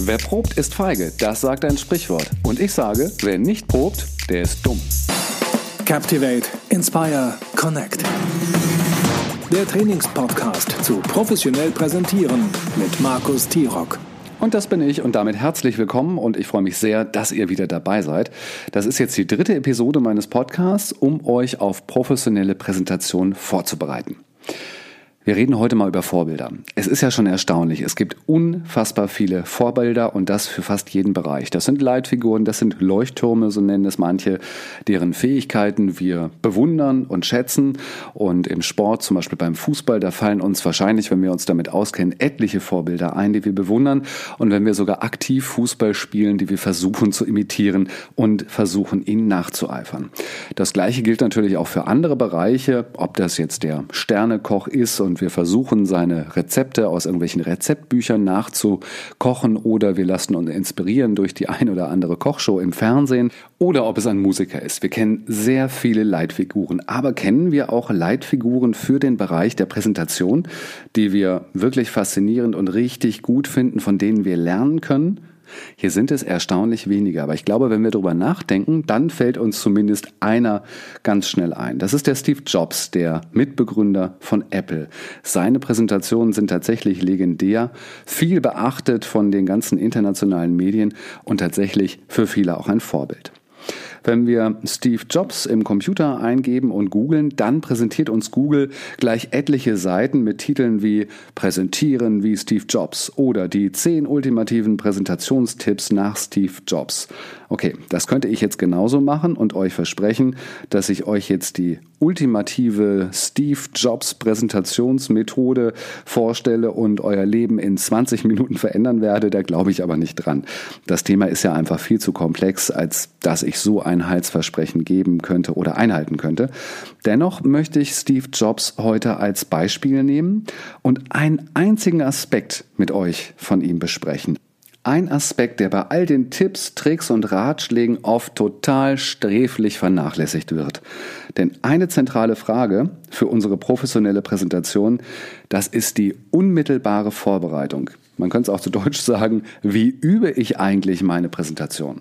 Wer probt, ist feige, das sagt ein Sprichwort. Und ich sage, wer nicht probt, der ist dumm. Captivate, Inspire, Connect. Der Trainingspodcast zu professionell präsentieren mit Markus Tirock. Und das bin ich und damit herzlich willkommen und ich freue mich sehr, dass ihr wieder dabei seid. Das ist jetzt die dritte Episode meines Podcasts, um euch auf professionelle Präsentationen vorzubereiten. Wir reden heute mal über Vorbilder. Es ist ja schon erstaunlich. Es gibt unfassbar viele Vorbilder und das für fast jeden Bereich. Das sind Leitfiguren, das sind Leuchttürme, so nennen es manche, deren Fähigkeiten wir bewundern und schätzen. Und im Sport, zum Beispiel beim Fußball, da fallen uns wahrscheinlich, wenn wir uns damit auskennen, etliche Vorbilder ein, die wir bewundern. Und wenn wir sogar aktiv Fußball spielen, die wir versuchen zu imitieren und versuchen, ihnen nachzueifern. Das Gleiche gilt natürlich auch für andere Bereiche, ob das jetzt der Sternekoch ist und wir versuchen, seine Rezepte aus irgendwelchen Rezeptbüchern nachzukochen oder wir lassen uns inspirieren durch die ein oder andere Kochshow im Fernsehen oder ob es ein Musiker ist. Wir kennen sehr viele Leitfiguren, aber kennen wir auch Leitfiguren für den Bereich der Präsentation, die wir wirklich faszinierend und richtig gut finden, von denen wir lernen können? Hier sind es erstaunlich weniger, aber ich glaube, wenn wir darüber nachdenken, dann fällt uns zumindest einer ganz schnell ein. Das ist der Steve Jobs, der Mitbegründer von Apple. Seine Präsentationen sind tatsächlich legendär, viel beachtet von den ganzen internationalen Medien und tatsächlich für viele auch ein Vorbild. Wenn wir Steve Jobs im Computer eingeben und googeln, dann präsentiert uns Google gleich etliche Seiten mit Titeln wie Präsentieren wie Steve Jobs oder die 10 ultimativen Präsentationstipps nach Steve Jobs. Okay, das könnte ich jetzt genauso machen und euch versprechen, dass ich euch jetzt die ultimative Steve Jobs Präsentationsmethode vorstelle und euer Leben in 20 Minuten verändern werde. Da glaube ich aber nicht dran. Das Thema ist ja einfach viel zu komplex, als dass ich so ein Heilsversprechen geben könnte oder einhalten könnte. Dennoch möchte ich Steve Jobs heute als Beispiel nehmen und einen einzigen Aspekt mit euch von ihm besprechen ein Aspekt, der bei all den Tipps, Tricks und Ratschlägen oft total sträflich vernachlässigt wird. Denn eine zentrale Frage für unsere professionelle Präsentation, das ist die unmittelbare Vorbereitung. Man könnte es auch zu Deutsch sagen, wie übe ich eigentlich meine Präsentation?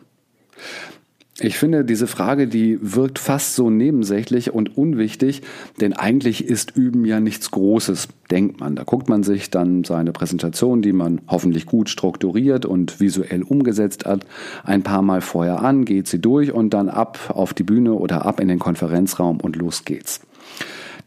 Ich finde, diese Frage, die wirkt fast so nebensächlich und unwichtig, denn eigentlich ist Üben ja nichts Großes, denkt man. Da guckt man sich dann seine Präsentation, die man hoffentlich gut strukturiert und visuell umgesetzt hat, ein paar Mal vorher an, geht sie durch und dann ab auf die Bühne oder ab in den Konferenzraum und los geht's.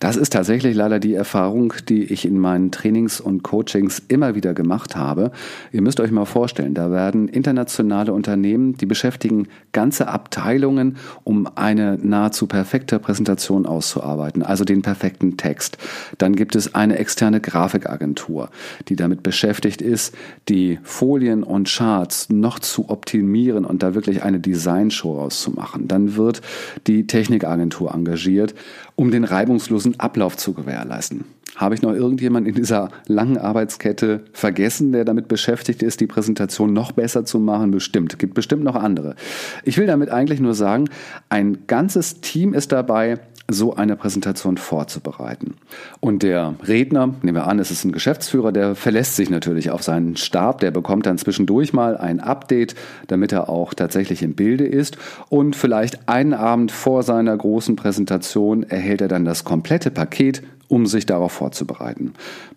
Das ist tatsächlich leider die Erfahrung, die ich in meinen Trainings und Coachings immer wieder gemacht habe. Ihr müsst euch mal vorstellen, da werden internationale Unternehmen, die beschäftigen ganze Abteilungen, um eine nahezu perfekte Präsentation auszuarbeiten, also den perfekten Text. Dann gibt es eine externe Grafikagentur, die damit beschäftigt ist, die Folien und Charts noch zu optimieren und da wirklich eine Designshow auszumachen. Dann wird die Technikagentur engagiert, um den reibungslosen Ablauf zu gewährleisten. Habe ich noch irgendjemand in dieser langen Arbeitskette vergessen, der damit beschäftigt ist, die Präsentation noch besser zu machen? Bestimmt. Gibt bestimmt noch andere. Ich will damit eigentlich nur sagen, ein ganzes Team ist dabei, so eine Präsentation vorzubereiten. Und der Redner, nehmen wir an, es ist ein Geschäftsführer, der verlässt sich natürlich auf seinen Stab, der bekommt dann zwischendurch mal ein Update, damit er auch tatsächlich im Bilde ist. Und vielleicht einen Abend vor seiner großen Präsentation erhält er dann das komplette Paket um sich darauf vorzubereiten.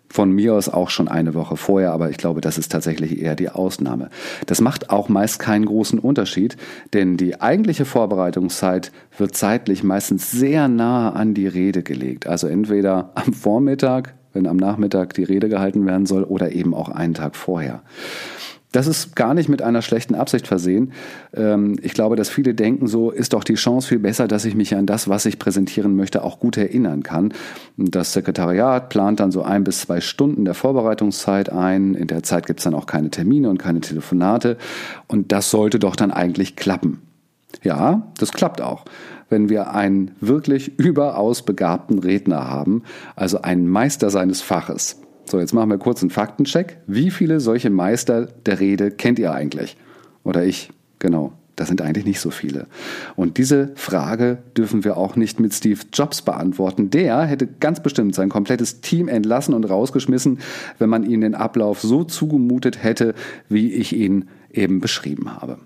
Von mir aus auch schon eine Woche vorher, aber ich glaube, das ist tatsächlich eher die Ausnahme. Das macht auch meist keinen großen Unterschied, denn die eigentliche Vorbereitungszeit wird zeitlich meistens sehr nah an die Rede gelegt. Also entweder am Vormittag, wenn am Nachmittag die Rede gehalten werden soll, oder eben auch einen Tag vorher. Das ist gar nicht mit einer schlechten Absicht versehen. Ähm, ich glaube, dass viele denken, so ist doch die Chance viel besser, dass ich mich an das, was ich präsentieren möchte, auch gut erinnern kann. Das Sekretariat plant dann so ein bis zwei Stunden der Vorbereitungszeit ein. In der Zeit gibt es dann auch keine Termine und keine Telefonate. Und das sollte doch dann eigentlich klappen. Ja, das klappt auch wenn wir einen wirklich überaus begabten Redner haben, also einen Meister seines Faches. So, jetzt machen wir kurz einen Faktencheck. Wie viele solche Meister der Rede kennt ihr eigentlich? Oder ich? Genau. Das sind eigentlich nicht so viele. Und diese Frage dürfen wir auch nicht mit Steve Jobs beantworten. Der hätte ganz bestimmt sein komplettes Team entlassen und rausgeschmissen, wenn man ihnen den Ablauf so zugemutet hätte, wie ich ihn eben beschrieben habe.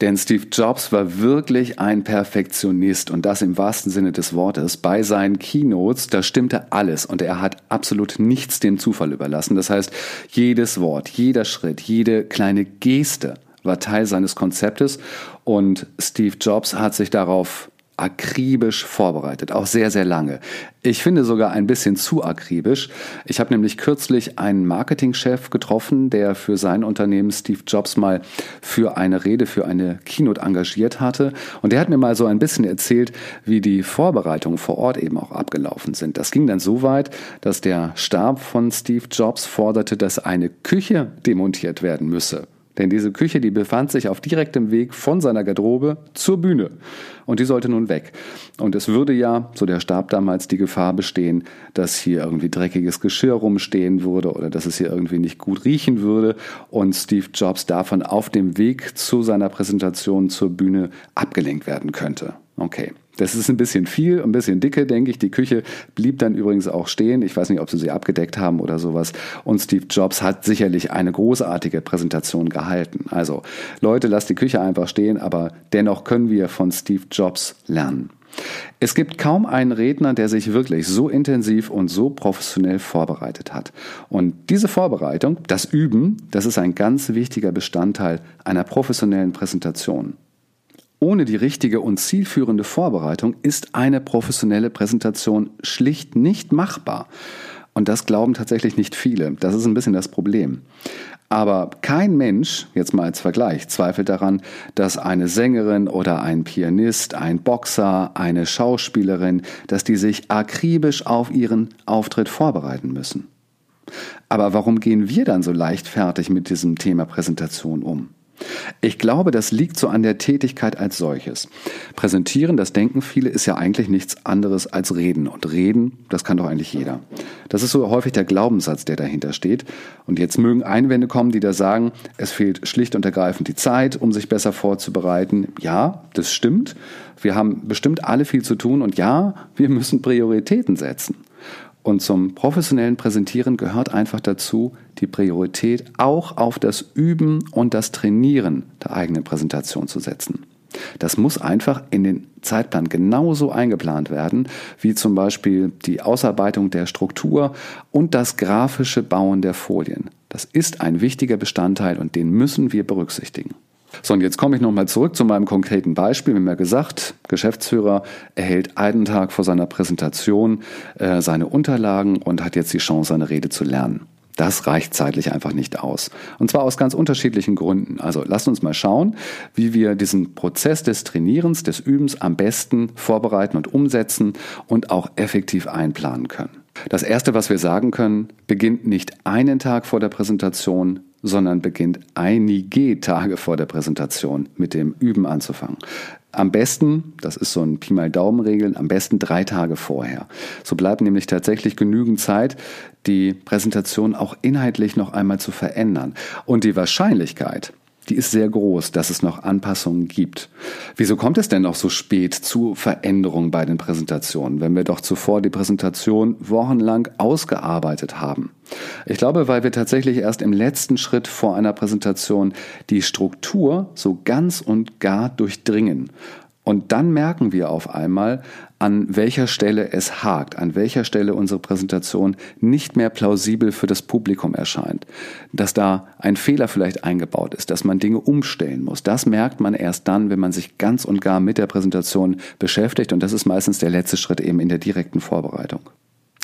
Denn Steve Jobs war wirklich ein Perfektionist und das im wahrsten Sinne des Wortes. Bei seinen Keynotes, da stimmte alles und er hat absolut nichts dem Zufall überlassen. Das heißt, jedes Wort, jeder Schritt, jede kleine Geste war Teil seines Konzeptes und Steve Jobs hat sich darauf akribisch vorbereitet, auch sehr, sehr lange. Ich finde sogar ein bisschen zu akribisch. Ich habe nämlich kürzlich einen Marketingchef getroffen, der für sein Unternehmen Steve Jobs mal für eine Rede, für eine Keynote engagiert hatte. Und der hat mir mal so ein bisschen erzählt, wie die Vorbereitungen vor Ort eben auch abgelaufen sind. Das ging dann so weit, dass der Stab von Steve Jobs forderte, dass eine Küche demontiert werden müsse. Denn diese Küche, die befand sich auf direktem Weg von seiner Garderobe zur Bühne. Und die sollte nun weg. Und es würde ja, so der Stab damals, die Gefahr bestehen, dass hier irgendwie dreckiges Geschirr rumstehen würde oder dass es hier irgendwie nicht gut riechen würde und Steve Jobs davon auf dem Weg zu seiner Präsentation zur Bühne abgelenkt werden könnte. Okay. Das ist ein bisschen viel, ein bisschen dicke, denke ich. Die Küche blieb dann übrigens auch stehen. Ich weiß nicht, ob sie sie abgedeckt haben oder sowas. Und Steve Jobs hat sicherlich eine großartige Präsentation gehalten. Also, Leute, lasst die Küche einfach stehen, aber dennoch können wir von Steve Jobs lernen. Es gibt kaum einen Redner, der sich wirklich so intensiv und so professionell vorbereitet hat. Und diese Vorbereitung, das Üben, das ist ein ganz wichtiger Bestandteil einer professionellen Präsentation. Ohne die richtige und zielführende Vorbereitung ist eine professionelle Präsentation schlicht nicht machbar. Und das glauben tatsächlich nicht viele. Das ist ein bisschen das Problem. Aber kein Mensch, jetzt mal als Vergleich, zweifelt daran, dass eine Sängerin oder ein Pianist, ein Boxer, eine Schauspielerin, dass die sich akribisch auf ihren Auftritt vorbereiten müssen. Aber warum gehen wir dann so leichtfertig mit diesem Thema Präsentation um? Ich glaube, das liegt so an der Tätigkeit als solches. Präsentieren, das denken viele, ist ja eigentlich nichts anderes als reden. Und reden, das kann doch eigentlich jeder. Das ist so häufig der Glaubenssatz, der dahinter steht. Und jetzt mögen Einwände kommen, die da sagen, es fehlt schlicht und ergreifend die Zeit, um sich besser vorzubereiten. Ja, das stimmt. Wir haben bestimmt alle viel zu tun und ja, wir müssen Prioritäten setzen. Und zum professionellen Präsentieren gehört einfach dazu, die Priorität auch auf das Üben und das Trainieren der eigenen Präsentation zu setzen. Das muss einfach in den Zeitplan genauso eingeplant werden, wie zum Beispiel die Ausarbeitung der Struktur und das grafische Bauen der Folien. Das ist ein wichtiger Bestandteil und den müssen wir berücksichtigen. So, und jetzt komme ich nochmal zurück zu meinem konkreten Beispiel. Wir haben ja gesagt, Geschäftsführer erhält einen Tag vor seiner Präsentation äh, seine Unterlagen und hat jetzt die Chance, seine Rede zu lernen. Das reicht zeitlich einfach nicht aus. Und zwar aus ganz unterschiedlichen Gründen. Also lasst uns mal schauen, wie wir diesen Prozess des Trainierens, des Übens am besten vorbereiten und umsetzen und auch effektiv einplanen können. Das Erste, was wir sagen können, beginnt nicht einen Tag vor der Präsentation, sondern beginnt einige Tage vor der Präsentation mit dem Üben anzufangen. Am besten, das ist so ein Pi mal Daumen-Regeln, am besten drei Tage vorher. So bleibt nämlich tatsächlich genügend Zeit, die Präsentation auch inhaltlich noch einmal zu verändern. Und die Wahrscheinlichkeit, die ist sehr groß, dass es noch Anpassungen gibt. Wieso kommt es denn noch so spät zu Veränderungen bei den Präsentationen, wenn wir doch zuvor die Präsentation wochenlang ausgearbeitet haben? Ich glaube, weil wir tatsächlich erst im letzten Schritt vor einer Präsentation die Struktur so ganz und gar durchdringen. Und dann merken wir auf einmal, an welcher Stelle es hakt, an welcher Stelle unsere Präsentation nicht mehr plausibel für das Publikum erscheint, dass da ein Fehler vielleicht eingebaut ist, dass man Dinge umstellen muss. Das merkt man erst dann, wenn man sich ganz und gar mit der Präsentation beschäftigt und das ist meistens der letzte Schritt eben in der direkten Vorbereitung.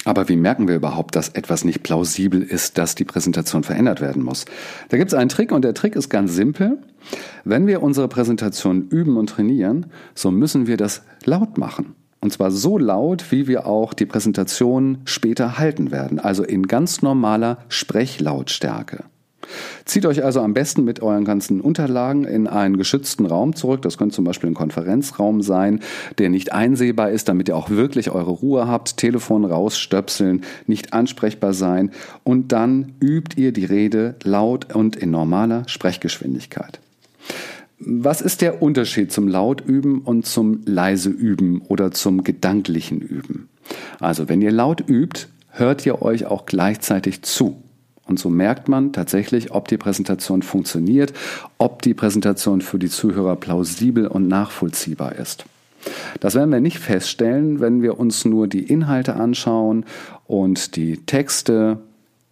Aber wie merken wir überhaupt, dass etwas nicht plausibel ist, dass die Präsentation verändert werden muss? Da gibt es einen Trick und der Trick ist ganz simpel. Wenn wir unsere Präsentation üben und trainieren, so müssen wir das laut machen. Und zwar so laut, wie wir auch die Präsentation später halten werden, also in ganz normaler Sprechlautstärke. Zieht euch also am besten mit euren ganzen Unterlagen in einen geschützten Raum zurück. Das könnte zum Beispiel ein Konferenzraum sein, der nicht einsehbar ist, damit ihr auch wirklich eure Ruhe habt. Telefon rausstöpseln, nicht ansprechbar sein. Und dann übt ihr die Rede laut und in normaler Sprechgeschwindigkeit. Was ist der Unterschied zum Lautüben und zum leise Üben oder zum gedanklichen Üben? Also, wenn ihr laut übt, hört ihr euch auch gleichzeitig zu. Und so merkt man tatsächlich, ob die Präsentation funktioniert, ob die Präsentation für die Zuhörer plausibel und nachvollziehbar ist. Das werden wir nicht feststellen, wenn wir uns nur die Inhalte anschauen und die Texte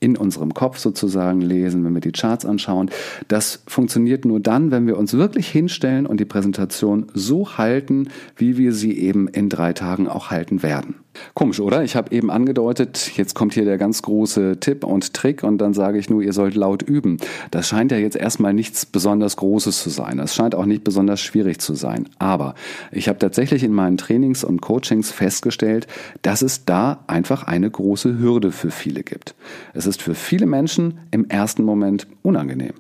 in unserem Kopf sozusagen lesen, wenn wir die Charts anschauen. Das funktioniert nur dann, wenn wir uns wirklich hinstellen und die Präsentation so halten, wie wir sie eben in drei Tagen auch halten werden. Komisch, oder? Ich habe eben angedeutet, jetzt kommt hier der ganz große Tipp und Trick und dann sage ich nur, ihr sollt laut üben. Das scheint ja jetzt erstmal nichts besonders Großes zu sein. Das scheint auch nicht besonders schwierig zu sein. Aber ich habe tatsächlich in meinen Trainings und Coachings festgestellt, dass es da einfach eine große Hürde für viele gibt. Es ist für viele Menschen im ersten Moment unangenehm.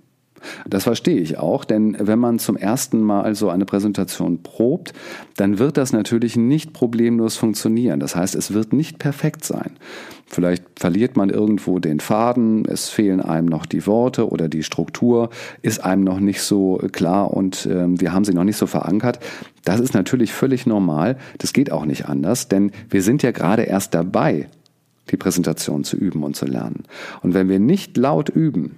Das verstehe ich auch, denn wenn man zum ersten Mal so eine Präsentation probt, dann wird das natürlich nicht problemlos funktionieren. Das heißt, es wird nicht perfekt sein. Vielleicht verliert man irgendwo den Faden, es fehlen einem noch die Worte oder die Struktur ist einem noch nicht so klar und äh, wir haben sie noch nicht so verankert. Das ist natürlich völlig normal. Das geht auch nicht anders, denn wir sind ja gerade erst dabei, die Präsentation zu üben und zu lernen. Und wenn wir nicht laut üben,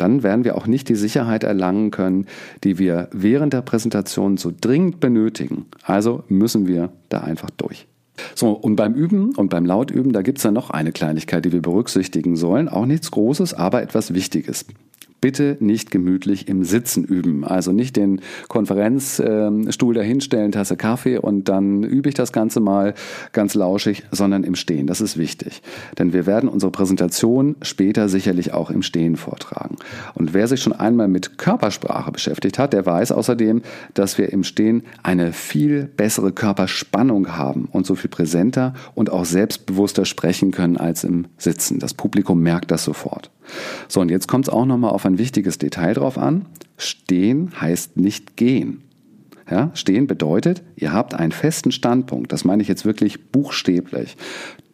dann werden wir auch nicht die Sicherheit erlangen können, die wir während der Präsentation so dringend benötigen. Also müssen wir da einfach durch. So, und beim Üben und beim Lautüben, da gibt es dann noch eine Kleinigkeit, die wir berücksichtigen sollen. Auch nichts Großes, aber etwas Wichtiges bitte nicht gemütlich im Sitzen üben. Also nicht den Konferenzstuhl dahinstellen, Tasse Kaffee und dann übe ich das Ganze mal ganz lauschig, sondern im Stehen. Das ist wichtig. Denn wir werden unsere Präsentation später sicherlich auch im Stehen vortragen. Und wer sich schon einmal mit Körpersprache beschäftigt hat, der weiß außerdem, dass wir im Stehen eine viel bessere Körperspannung haben und so viel präsenter und auch selbstbewusster sprechen können als im Sitzen. Das Publikum merkt das sofort. So, und jetzt kommt es auch nochmal auf ein wichtiges Detail drauf an. Stehen heißt nicht gehen. Ja, stehen bedeutet, ihr habt einen festen Standpunkt. Das meine ich jetzt wirklich buchstäblich.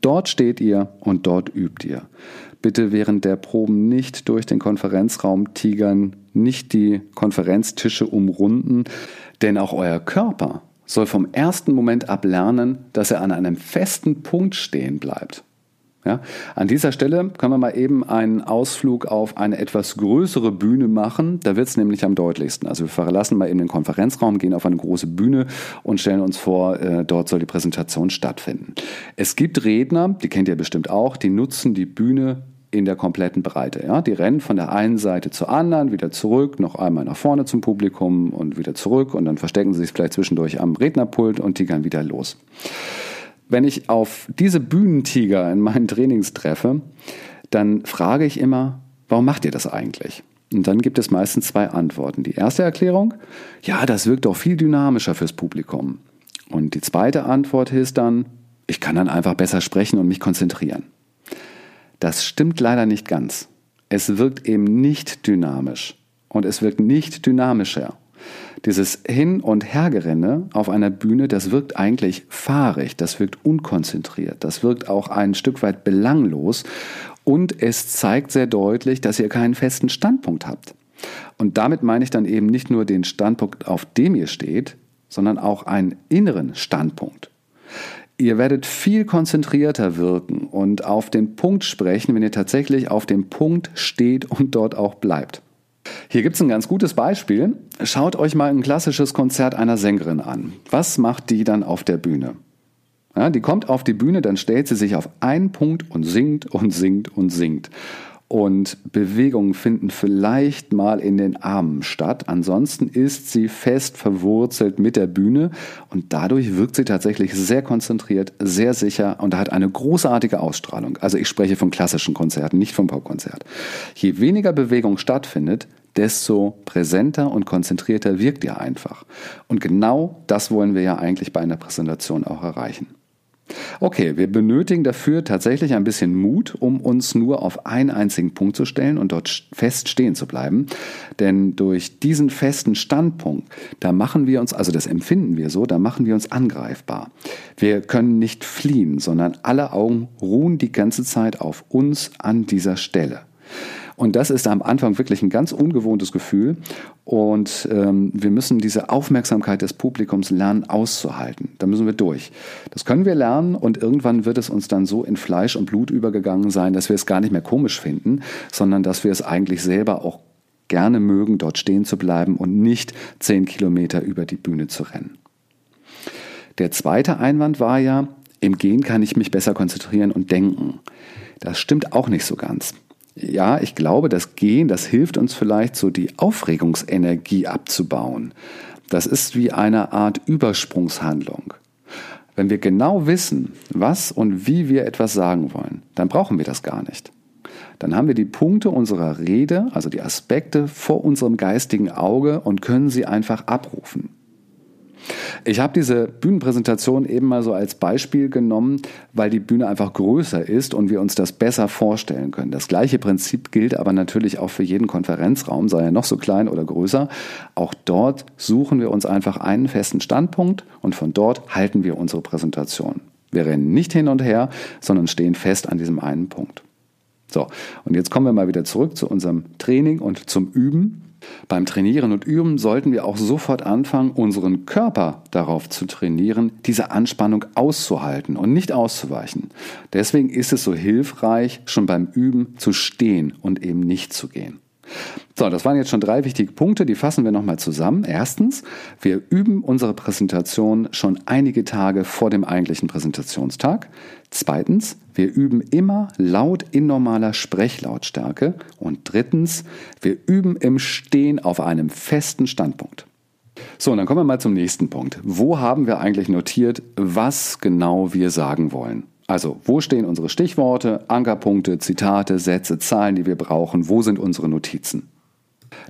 Dort steht ihr und dort übt ihr. Bitte während der Proben nicht durch den Konferenzraum tigern, nicht die Konferenztische umrunden, denn auch euer Körper soll vom ersten Moment ab lernen, dass er an einem festen Punkt stehen bleibt. Ja, an dieser Stelle können wir mal eben einen Ausflug auf eine etwas größere Bühne machen. Da wird es nämlich am deutlichsten. Also wir verlassen mal eben den Konferenzraum, gehen auf eine große Bühne und stellen uns vor, äh, dort soll die Präsentation stattfinden. Es gibt Redner, die kennt ihr bestimmt auch, die nutzen die Bühne in der kompletten Breite. Ja? Die rennen von der einen Seite zur anderen, wieder zurück, noch einmal nach vorne zum Publikum und wieder zurück und dann verstecken sie sich vielleicht zwischendurch am Rednerpult und tigern wieder los wenn ich auf diese Bühnentiger in meinen Trainings treffe, dann frage ich immer, warum macht ihr das eigentlich? Und dann gibt es meistens zwei Antworten. Die erste Erklärung, ja, das wirkt doch viel dynamischer fürs Publikum. Und die zweite Antwort ist dann, ich kann dann einfach besser sprechen und mich konzentrieren. Das stimmt leider nicht ganz. Es wirkt eben nicht dynamisch und es wirkt nicht dynamischer. Dieses Hin- und Hergerenne auf einer Bühne, das wirkt eigentlich fahrig, das wirkt unkonzentriert, das wirkt auch ein Stück weit belanglos und es zeigt sehr deutlich, dass ihr keinen festen Standpunkt habt. Und damit meine ich dann eben nicht nur den Standpunkt, auf dem ihr steht, sondern auch einen inneren Standpunkt. Ihr werdet viel konzentrierter wirken und auf den Punkt sprechen, wenn ihr tatsächlich auf dem Punkt steht und dort auch bleibt. Hier gibt es ein ganz gutes Beispiel. Schaut euch mal ein klassisches Konzert einer Sängerin an. Was macht die dann auf der Bühne? Ja, die kommt auf die Bühne, dann stellt sie sich auf einen Punkt und singt und singt und singt und Bewegungen finden vielleicht mal in den Armen statt. Ansonsten ist sie fest verwurzelt mit der Bühne und dadurch wirkt sie tatsächlich sehr konzentriert, sehr sicher und hat eine großartige Ausstrahlung. Also ich spreche von klassischen Konzerten, nicht vom Popkonzert. Je weniger Bewegung stattfindet, desto präsenter und konzentrierter wirkt ihr einfach. Und genau das wollen wir ja eigentlich bei einer Präsentation auch erreichen. Okay, wir benötigen dafür tatsächlich ein bisschen Mut, um uns nur auf einen einzigen Punkt zu stellen und dort fest stehen zu bleiben. Denn durch diesen festen Standpunkt, da machen wir uns, also das empfinden wir so, da machen wir uns angreifbar. Wir können nicht fliehen, sondern alle Augen ruhen die ganze Zeit auf uns an dieser Stelle. Und das ist am Anfang wirklich ein ganz ungewohntes Gefühl. Und ähm, wir müssen diese Aufmerksamkeit des Publikums lernen auszuhalten. Da müssen wir durch. Das können wir lernen und irgendwann wird es uns dann so in Fleisch und Blut übergegangen sein, dass wir es gar nicht mehr komisch finden, sondern dass wir es eigentlich selber auch gerne mögen, dort stehen zu bleiben und nicht zehn Kilometer über die Bühne zu rennen. Der zweite Einwand war ja, im Gehen kann ich mich besser konzentrieren und denken. Das stimmt auch nicht so ganz. Ja, ich glaube, das Gehen, das hilft uns vielleicht so die Aufregungsenergie abzubauen. Das ist wie eine Art Übersprungshandlung. Wenn wir genau wissen, was und wie wir etwas sagen wollen, dann brauchen wir das gar nicht. Dann haben wir die Punkte unserer Rede, also die Aspekte vor unserem geistigen Auge und können sie einfach abrufen. Ich habe diese Bühnenpräsentation eben mal so als Beispiel genommen, weil die Bühne einfach größer ist und wir uns das besser vorstellen können. Das gleiche Prinzip gilt aber natürlich auch für jeden Konferenzraum, sei er noch so klein oder größer. Auch dort suchen wir uns einfach einen festen Standpunkt und von dort halten wir unsere Präsentation. Wir rennen nicht hin und her, sondern stehen fest an diesem einen Punkt. So, und jetzt kommen wir mal wieder zurück zu unserem Training und zum Üben. Beim Trainieren und Üben sollten wir auch sofort anfangen, unseren Körper darauf zu trainieren, diese Anspannung auszuhalten und nicht auszuweichen. Deswegen ist es so hilfreich, schon beim Üben zu stehen und eben nicht zu gehen. So, das waren jetzt schon drei wichtige Punkte, die fassen wir nochmal zusammen. Erstens, wir üben unsere Präsentation schon einige Tage vor dem eigentlichen Präsentationstag. Zweitens, wir üben immer laut in normaler Sprechlautstärke. Und drittens, wir üben im Stehen auf einem festen Standpunkt. So, und dann kommen wir mal zum nächsten Punkt. Wo haben wir eigentlich notiert, was genau wir sagen wollen? Also, wo stehen unsere Stichworte, Ankerpunkte, Zitate, Sätze, Zahlen, die wir brauchen? Wo sind unsere Notizen?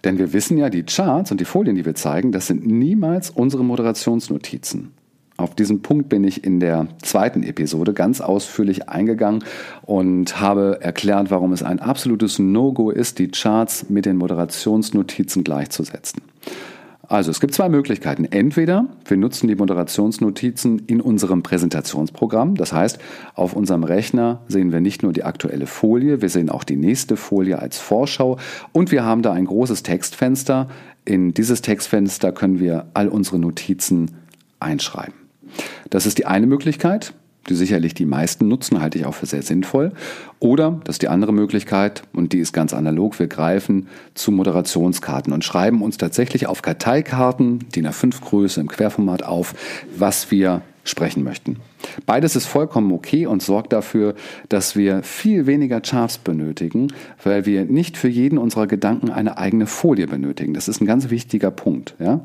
Denn wir wissen ja, die Charts und die Folien, die wir zeigen, das sind niemals unsere Moderationsnotizen. Auf diesen Punkt bin ich in der zweiten Episode ganz ausführlich eingegangen und habe erklärt, warum es ein absolutes No-Go ist, die Charts mit den Moderationsnotizen gleichzusetzen. Also es gibt zwei Möglichkeiten. Entweder wir nutzen die Moderationsnotizen in unserem Präsentationsprogramm. Das heißt, auf unserem Rechner sehen wir nicht nur die aktuelle Folie, wir sehen auch die nächste Folie als Vorschau und wir haben da ein großes Textfenster. In dieses Textfenster können wir all unsere Notizen einschreiben. Das ist die eine Möglichkeit die sicherlich die meisten nutzen, halte ich auch für sehr sinnvoll. Oder, das ist die andere Möglichkeit, und die ist ganz analog, wir greifen zu Moderationskarten und schreiben uns tatsächlich auf Karteikarten, DIN A5 Größe im Querformat auf, was wir sprechen möchten. Beides ist vollkommen okay und sorgt dafür, dass wir viel weniger Charts benötigen, weil wir nicht für jeden unserer Gedanken eine eigene Folie benötigen. Das ist ein ganz wichtiger Punkt. Ja?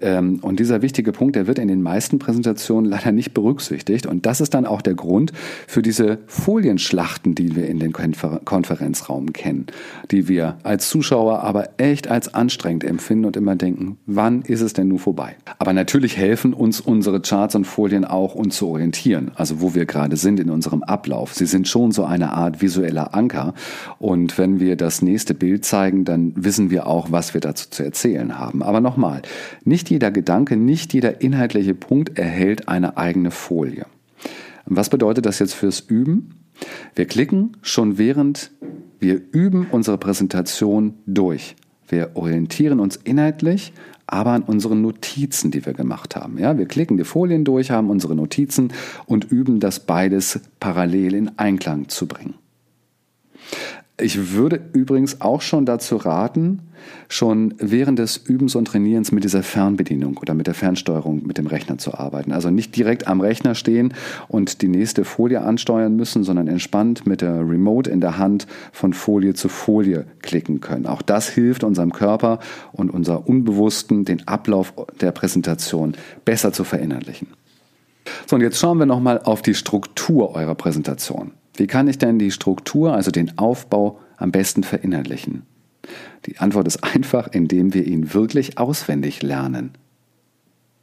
Ähm, und dieser wichtige Punkt, der wird in den meisten Präsentationen leider nicht berücksichtigt. Und das ist dann auch der Grund für diese Folienschlachten, die wir in den Konferenzraum kennen, die wir als Zuschauer aber echt als anstrengend empfinden und immer denken, wann ist es denn nun vorbei? Aber natürlich helfen uns unsere Charts und Folien auch, uns zu orientieren orientieren, also wo wir gerade sind in unserem Ablauf. Sie sind schon so eine Art visueller Anker. Und wenn wir das nächste Bild zeigen, dann wissen wir auch, was wir dazu zu erzählen haben. Aber nochmal, nicht jeder Gedanke, nicht jeder inhaltliche Punkt erhält eine eigene Folie. Was bedeutet das jetzt fürs Üben? Wir klicken schon während wir üben unsere Präsentation durch. Wir orientieren uns inhaltlich aber an unseren Notizen, die wir gemacht haben. Ja, wir klicken die Folien durch, haben unsere Notizen und üben das beides parallel in Einklang zu bringen. Ich würde übrigens auch schon dazu raten, schon während des Übens und Trainierens mit dieser Fernbedienung oder mit der Fernsteuerung mit dem Rechner zu arbeiten. Also nicht direkt am Rechner stehen und die nächste Folie ansteuern müssen, sondern entspannt mit der Remote in der Hand von Folie zu Folie klicken können. Auch das hilft unserem Körper und unser Unbewussten, den Ablauf der Präsentation besser zu verinnerlichen. So, und jetzt schauen wir nochmal auf die Struktur eurer Präsentation. Wie kann ich denn die Struktur, also den Aufbau, am besten verinnerlichen? Die Antwort ist einfach, indem wir ihn wirklich auswendig lernen.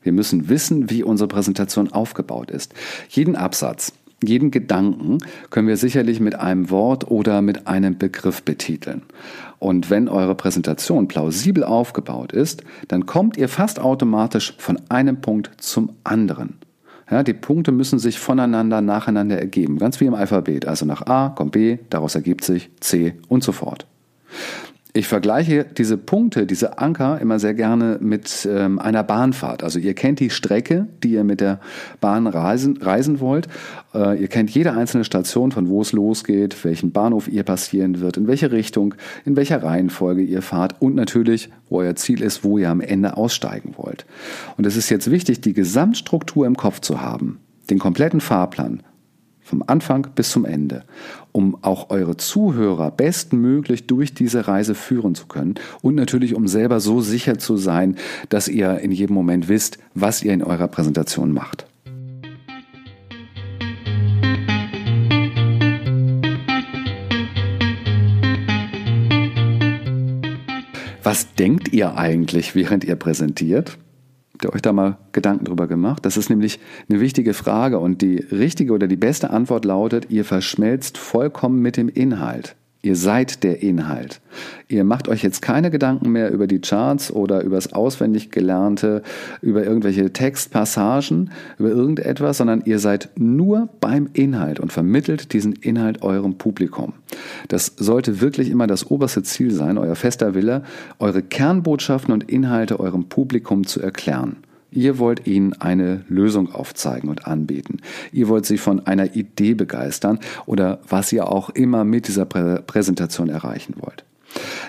Wir müssen wissen, wie unsere Präsentation aufgebaut ist. Jeden Absatz, jeden Gedanken können wir sicherlich mit einem Wort oder mit einem Begriff betiteln. Und wenn eure Präsentation plausibel aufgebaut ist, dann kommt ihr fast automatisch von einem Punkt zum anderen. Ja, die Punkte müssen sich voneinander nacheinander ergeben, ganz wie im Alphabet. Also nach A kommt B, daraus ergibt sich C und so fort. Ich vergleiche diese Punkte, diese Anker immer sehr gerne mit ähm, einer Bahnfahrt. Also ihr kennt die Strecke, die ihr mit der Bahn reisen, reisen wollt. Äh, ihr kennt jede einzelne Station, von wo es losgeht, welchen Bahnhof ihr passieren wird, in welche Richtung, in welcher Reihenfolge ihr fahrt und natürlich, wo euer Ziel ist, wo ihr am Ende aussteigen wollt. Und es ist jetzt wichtig, die Gesamtstruktur im Kopf zu haben, den kompletten Fahrplan vom Anfang bis zum Ende, um auch eure Zuhörer bestmöglich durch diese Reise führen zu können und natürlich um selber so sicher zu sein, dass ihr in jedem Moment wisst, was ihr in eurer Präsentation macht. Was denkt ihr eigentlich, während ihr präsentiert? Ihr euch da mal Gedanken drüber gemacht? Das ist nämlich eine wichtige Frage und die richtige oder die beste Antwort lautet, ihr verschmelzt vollkommen mit dem Inhalt. Ihr seid der Inhalt. Ihr macht euch jetzt keine Gedanken mehr über die Charts oder über das auswendig Gelernte, über irgendwelche Textpassagen, über irgendetwas, sondern ihr seid nur beim Inhalt und vermittelt diesen Inhalt eurem Publikum. Das sollte wirklich immer das oberste Ziel sein, euer fester Wille, eure Kernbotschaften und Inhalte eurem Publikum zu erklären. Ihr wollt ihnen eine Lösung aufzeigen und anbieten. Ihr wollt sie von einer Idee begeistern oder was ihr auch immer mit dieser Prä Präsentation erreichen wollt.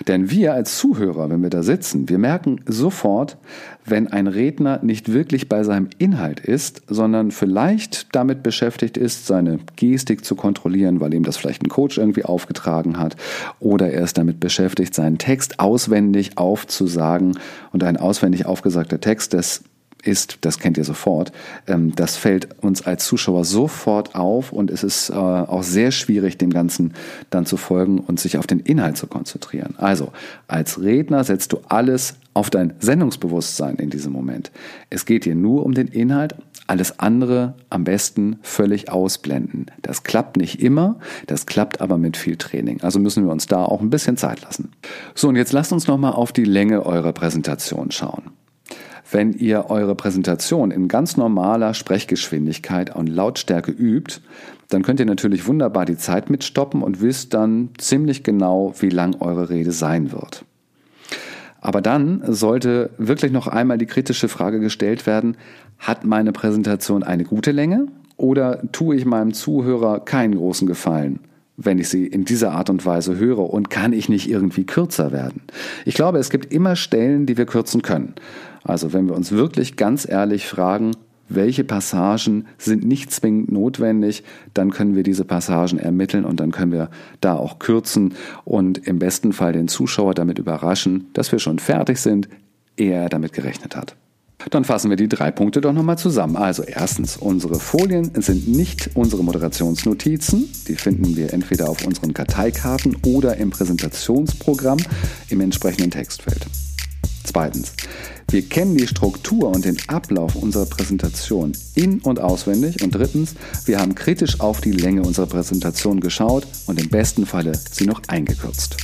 Denn wir als Zuhörer, wenn wir da sitzen, wir merken sofort, wenn ein Redner nicht wirklich bei seinem Inhalt ist, sondern vielleicht damit beschäftigt ist, seine Gestik zu kontrollieren, weil ihm das vielleicht ein Coach irgendwie aufgetragen hat, oder er ist damit beschäftigt, seinen Text auswendig aufzusagen und ein auswendig aufgesagter Text, das ist, das kennt ihr sofort, ähm, das fällt uns als Zuschauer sofort auf und es ist äh, auch sehr schwierig, dem Ganzen dann zu folgen und sich auf den Inhalt zu konzentrieren. Also, als Redner setzt du alles auf dein Sendungsbewusstsein in diesem Moment. Es geht dir nur um den Inhalt, alles andere am besten völlig ausblenden. Das klappt nicht immer, das klappt aber mit viel Training. Also müssen wir uns da auch ein bisschen Zeit lassen. So, und jetzt lasst uns nochmal auf die Länge eurer Präsentation schauen. Wenn ihr eure Präsentation in ganz normaler Sprechgeschwindigkeit und Lautstärke übt, dann könnt ihr natürlich wunderbar die Zeit mitstoppen und wisst dann ziemlich genau, wie lang eure Rede sein wird. Aber dann sollte wirklich noch einmal die kritische Frage gestellt werden, hat meine Präsentation eine gute Länge oder tue ich meinem Zuhörer keinen großen Gefallen? wenn ich sie in dieser Art und Weise höre und kann ich nicht irgendwie kürzer werden? Ich glaube, es gibt immer Stellen, die wir kürzen können. Also wenn wir uns wirklich ganz ehrlich fragen, welche Passagen sind nicht zwingend notwendig, dann können wir diese Passagen ermitteln und dann können wir da auch kürzen und im besten Fall den Zuschauer damit überraschen, dass wir schon fertig sind, ehe er damit gerechnet hat. Dann fassen wir die drei Punkte doch nochmal zusammen. Also erstens, unsere Folien sind nicht unsere Moderationsnotizen. Die finden wir entweder auf unseren Karteikarten oder im Präsentationsprogramm im entsprechenden Textfeld. Zweitens, wir kennen die Struktur und den Ablauf unserer Präsentation in- und auswendig. Und drittens, wir haben kritisch auf die Länge unserer Präsentation geschaut und im besten Falle sie noch eingekürzt.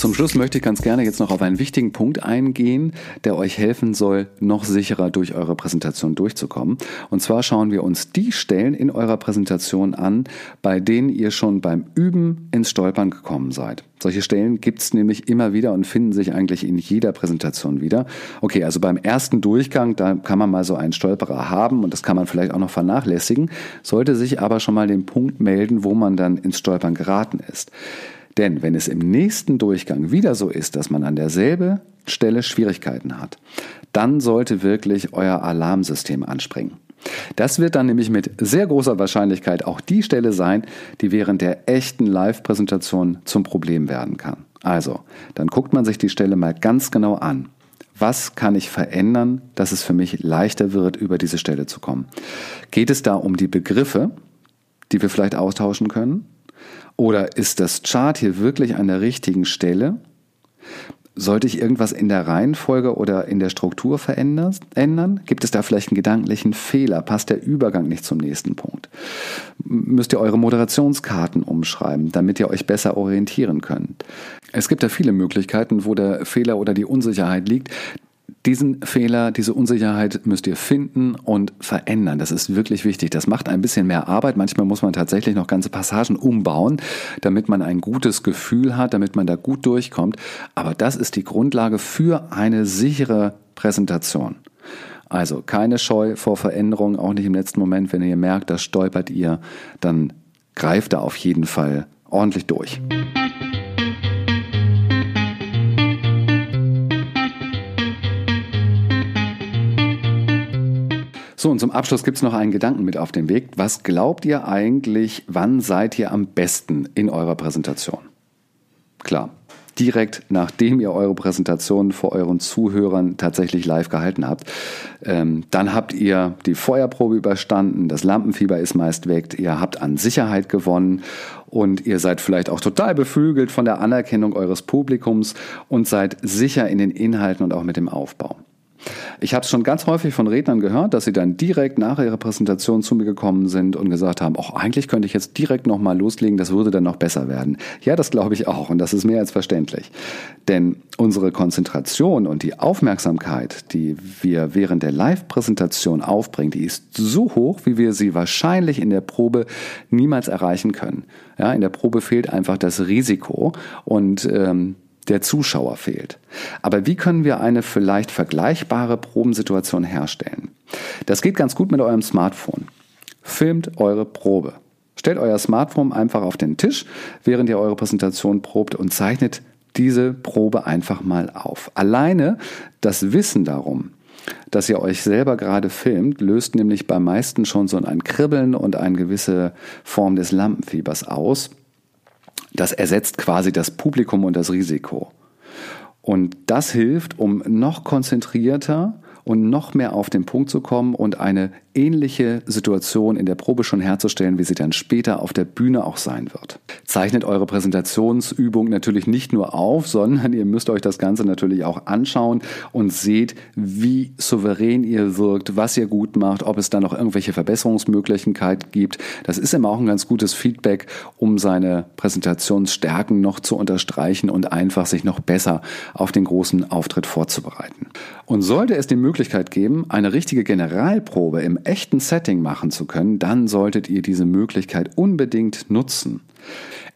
Zum Schluss möchte ich ganz gerne jetzt noch auf einen wichtigen Punkt eingehen, der euch helfen soll, noch sicherer durch eure Präsentation durchzukommen. Und zwar schauen wir uns die Stellen in eurer Präsentation an, bei denen ihr schon beim Üben ins Stolpern gekommen seid. Solche Stellen gibt es nämlich immer wieder und finden sich eigentlich in jeder Präsentation wieder. Okay, also beim ersten Durchgang, da kann man mal so einen Stolperer haben und das kann man vielleicht auch noch vernachlässigen, sollte sich aber schon mal den Punkt melden, wo man dann ins Stolpern geraten ist. Denn wenn es im nächsten Durchgang wieder so ist, dass man an derselben Stelle Schwierigkeiten hat, dann sollte wirklich euer Alarmsystem anspringen. Das wird dann nämlich mit sehr großer Wahrscheinlichkeit auch die Stelle sein, die während der echten Live-Präsentation zum Problem werden kann. Also, dann guckt man sich die Stelle mal ganz genau an. Was kann ich verändern, dass es für mich leichter wird, über diese Stelle zu kommen? Geht es da um die Begriffe, die wir vielleicht austauschen können? Oder ist das Chart hier wirklich an der richtigen Stelle? Sollte ich irgendwas in der Reihenfolge oder in der Struktur verändern? Gibt es da vielleicht einen gedanklichen Fehler? Passt der Übergang nicht zum nächsten Punkt? Müsst ihr eure Moderationskarten umschreiben, damit ihr euch besser orientieren könnt? Es gibt da viele Möglichkeiten, wo der Fehler oder die Unsicherheit liegt. Diesen Fehler, diese Unsicherheit müsst ihr finden und verändern. Das ist wirklich wichtig. Das macht ein bisschen mehr Arbeit. Manchmal muss man tatsächlich noch ganze Passagen umbauen, damit man ein gutes Gefühl hat, damit man da gut durchkommt. Aber das ist die Grundlage für eine sichere Präsentation. Also keine Scheu vor Veränderungen, auch nicht im letzten Moment. Wenn ihr merkt, da stolpert ihr, dann greift da auf jeden Fall ordentlich durch. So, und zum Abschluss gibt es noch einen Gedanken mit auf den Weg. Was glaubt ihr eigentlich, wann seid ihr am besten in eurer Präsentation? Klar, direkt nachdem ihr eure Präsentation vor euren Zuhörern tatsächlich live gehalten habt. Ähm, dann habt ihr die Feuerprobe überstanden, das Lampenfieber ist meist weg, ihr habt an Sicherheit gewonnen und ihr seid vielleicht auch total beflügelt von der Anerkennung eures Publikums und seid sicher in den Inhalten und auch mit dem Aufbau. Ich habe es schon ganz häufig von Rednern gehört, dass sie dann direkt nach ihrer Präsentation zu mir gekommen sind und gesagt haben, ach, eigentlich könnte ich jetzt direkt nochmal loslegen, das würde dann noch besser werden. Ja, das glaube ich auch und das ist mehr als verständlich. Denn unsere Konzentration und die Aufmerksamkeit, die wir während der Live-Präsentation aufbringen, die ist so hoch, wie wir sie wahrscheinlich in der Probe niemals erreichen können. Ja, in der Probe fehlt einfach das Risiko und ähm, der Zuschauer fehlt. Aber wie können wir eine vielleicht vergleichbare Probensituation herstellen? Das geht ganz gut mit eurem Smartphone. Filmt eure Probe. Stellt euer Smartphone einfach auf den Tisch, während ihr eure Präsentation probt und zeichnet diese Probe einfach mal auf. Alleine das Wissen darum, dass ihr euch selber gerade filmt, löst nämlich bei meisten schon so ein Kribbeln und eine gewisse Form des Lampenfiebers aus. Das ersetzt quasi das Publikum und das Risiko. Und das hilft, um noch konzentrierter und noch mehr auf den Punkt zu kommen und eine ähnliche Situation in der Probe schon herzustellen, wie sie dann später auf der Bühne auch sein wird. Zeichnet eure Präsentationsübung natürlich nicht nur auf, sondern ihr müsst euch das Ganze natürlich auch anschauen und seht, wie souverän ihr wirkt, was ihr gut macht, ob es da noch irgendwelche Verbesserungsmöglichkeiten gibt. Das ist immer auch ein ganz gutes Feedback, um seine Präsentationsstärken noch zu unterstreichen und einfach sich noch besser auf den großen Auftritt vorzubereiten. Und sollte es die Möglichkeit geben, eine richtige Generalprobe im echten Setting machen zu können, dann solltet ihr diese Möglichkeit unbedingt nutzen.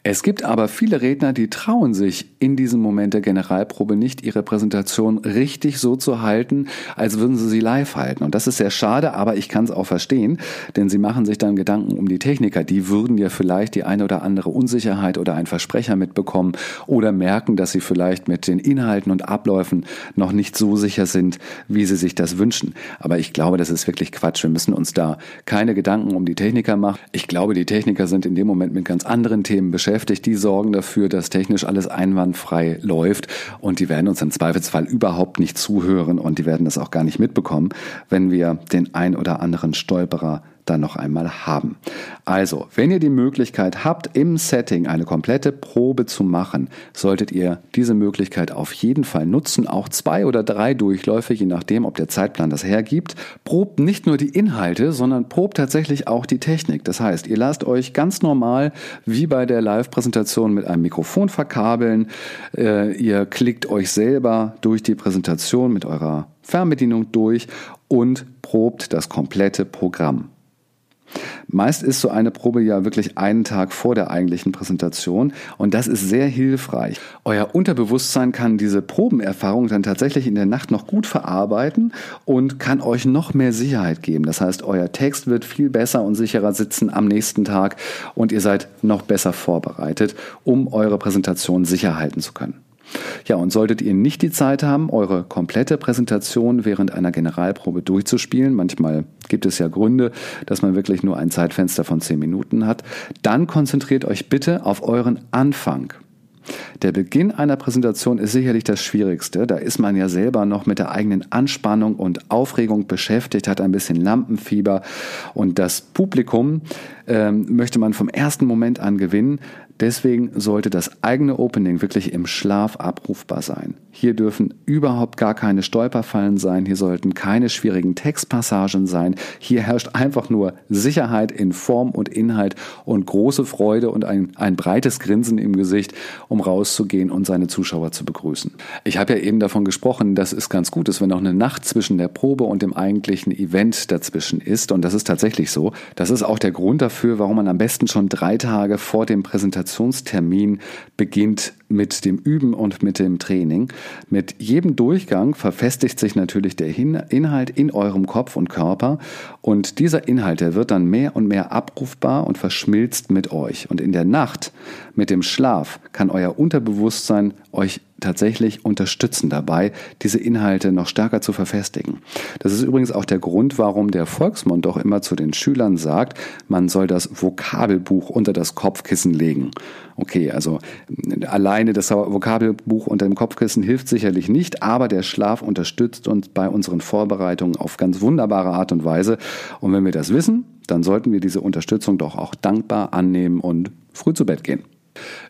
Es gibt aber viele Redner, die trauen sich in diesem Moment der Generalprobe nicht, ihre Präsentation richtig so zu halten, als würden sie sie live halten. Und das ist sehr schade, aber ich kann es auch verstehen, denn sie machen sich dann Gedanken um die Techniker. Die würden ja vielleicht die eine oder andere Unsicherheit oder einen Versprecher mitbekommen oder merken, dass sie vielleicht mit den Inhalten und Abläufen noch nicht so sicher sind, wie sie sich das wünschen. Aber ich glaube, das ist wirklich Quatsch. Wir müssen uns da keine Gedanken um die Techniker machen. Ich glaube, die Techniker sind in dem Moment mit ganz anderen Themen beschäftigt beschäftigt, die sorgen dafür, dass technisch alles einwandfrei läuft. Und die werden uns im Zweifelsfall überhaupt nicht zuhören und die werden das auch gar nicht mitbekommen, wenn wir den ein oder anderen Stolperer dann noch einmal haben. Also, wenn ihr die Möglichkeit habt, im Setting eine komplette Probe zu machen, solltet ihr diese Möglichkeit auf jeden Fall nutzen, auch zwei oder drei Durchläufe, je nachdem, ob der Zeitplan das hergibt. Probt nicht nur die Inhalte, sondern probt tatsächlich auch die Technik. Das heißt, ihr lasst euch ganz normal wie bei der Live-Präsentation mit einem Mikrofon verkabeln. Äh, ihr klickt euch selber durch die Präsentation mit eurer Fernbedienung durch und probt das komplette Programm. Meist ist so eine Probe ja wirklich einen Tag vor der eigentlichen Präsentation und das ist sehr hilfreich. Euer Unterbewusstsein kann diese Probenerfahrung dann tatsächlich in der Nacht noch gut verarbeiten und kann euch noch mehr Sicherheit geben. Das heißt, euer Text wird viel besser und sicherer sitzen am nächsten Tag und ihr seid noch besser vorbereitet, um eure Präsentation sicher halten zu können. Ja, und solltet ihr nicht die Zeit haben, eure komplette Präsentation während einer Generalprobe durchzuspielen, manchmal gibt es ja Gründe, dass man wirklich nur ein Zeitfenster von zehn Minuten hat, dann konzentriert euch bitte auf euren Anfang. Der Beginn einer Präsentation ist sicherlich das Schwierigste. Da ist man ja selber noch mit der eigenen Anspannung und Aufregung beschäftigt, hat ein bisschen Lampenfieber und das Publikum ähm, möchte man vom ersten Moment an gewinnen. Deswegen sollte das eigene Opening wirklich im Schlaf abrufbar sein. Hier dürfen überhaupt gar keine Stolperfallen sein, hier sollten keine schwierigen Textpassagen sein. Hier herrscht einfach nur Sicherheit in Form und Inhalt und große Freude und ein, ein breites Grinsen im Gesicht, um rauszugehen und seine Zuschauer zu begrüßen. Ich habe ja eben davon gesprochen, dass es ganz gut ist, wenn auch eine Nacht zwischen der Probe und dem eigentlichen Event dazwischen ist. Und das ist tatsächlich so. Das ist auch der Grund dafür, warum man am besten schon drei Tage vor dem Präsentationstermin beginnt mit dem Üben und mit dem Training. Mit jedem Durchgang verfestigt sich natürlich der Inhalt in eurem Kopf und Körper und dieser Inhalt, der wird dann mehr und mehr abrufbar und verschmilzt mit euch. Und in der Nacht mit dem Schlaf kann euer Unterbewusstsein euch tatsächlich unterstützen dabei, diese Inhalte noch stärker zu verfestigen. Das ist übrigens auch der Grund, warum der Volksmund doch immer zu den Schülern sagt, man soll das Vokabelbuch unter das Kopfkissen legen. Okay, also alleine das Vokabelbuch unter dem Kopfkissen hilft sicherlich nicht, aber der Schlaf unterstützt uns bei unseren Vorbereitungen auf ganz wunderbare Art und Weise. Und wenn wir das wissen, dann sollten wir diese Unterstützung doch auch dankbar annehmen und früh zu Bett gehen.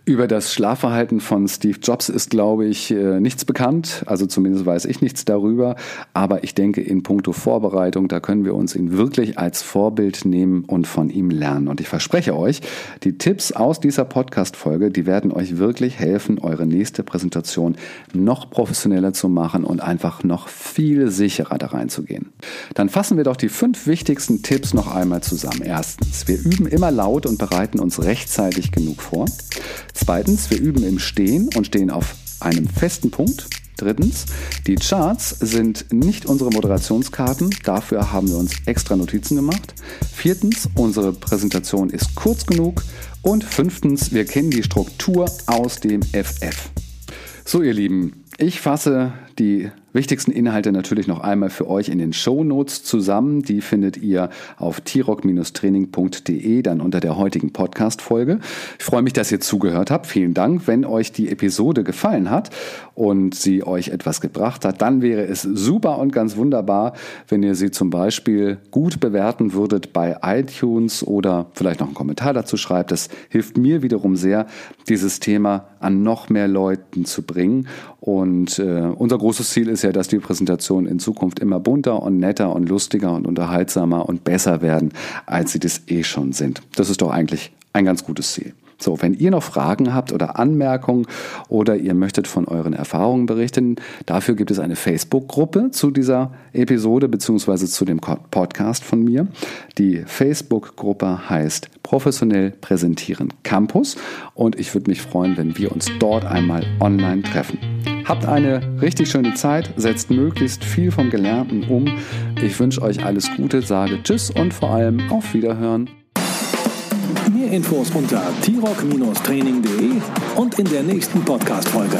Über das Schlafverhalten von Steve Jobs ist, glaube ich, äh, nichts bekannt. Also zumindest weiß ich nichts darüber. Aber ich denke, in puncto Vorbereitung, da können wir uns ihn wirklich als Vorbild nehmen und von ihm lernen. Und ich verspreche euch, die Tipps aus dieser Podcast-Folge, die werden euch wirklich helfen, eure nächste Präsentation noch professioneller zu machen und einfach noch viel sicherer da reinzugehen. Dann fassen wir doch die fünf wichtigsten Tipps noch einmal zusammen. Erstens, wir üben immer laut und bereiten uns rechtzeitig genug vor. Zweitens, wir üben im Stehen und stehen auf einem festen Punkt. Drittens, die Charts sind nicht unsere Moderationskarten, dafür haben wir uns extra Notizen gemacht. Viertens, unsere Präsentation ist kurz genug. Und fünftens, wir kennen die Struktur aus dem FF. So, ihr Lieben, ich fasse die wichtigsten Inhalte natürlich noch einmal für euch in den Show Notes zusammen. Die findet ihr auf t-rock-training.de dann unter der heutigen Podcast-Folge. Ich freue mich, dass ihr zugehört habt. Vielen Dank. Wenn euch die Episode gefallen hat und sie euch etwas gebracht hat, dann wäre es super und ganz wunderbar, wenn ihr sie zum Beispiel gut bewerten würdet bei iTunes oder vielleicht noch einen Kommentar dazu schreibt. Das hilft mir wiederum sehr, dieses Thema an noch mehr Leuten zu bringen. Und äh, unser großes Ziel ist ja, dass die Präsentationen in Zukunft immer bunter und netter und lustiger und unterhaltsamer und besser werden, als sie das eh schon sind. Das ist doch eigentlich ein ganz gutes Ziel. So, wenn ihr noch Fragen habt oder Anmerkungen oder ihr möchtet von euren Erfahrungen berichten, dafür gibt es eine Facebook-Gruppe zu dieser Episode bzw. zu dem Podcast von mir. Die Facebook-Gruppe heißt Professionell Präsentieren Campus und ich würde mich freuen, wenn wir uns dort einmal online treffen. Habt eine richtig schöne Zeit, setzt möglichst viel vom Gelernten um. Ich wünsche euch alles Gute, sage Tschüss und vor allem auf Wiederhören. Infos unter t-rock-training.de und in der nächsten Podcast-Folge.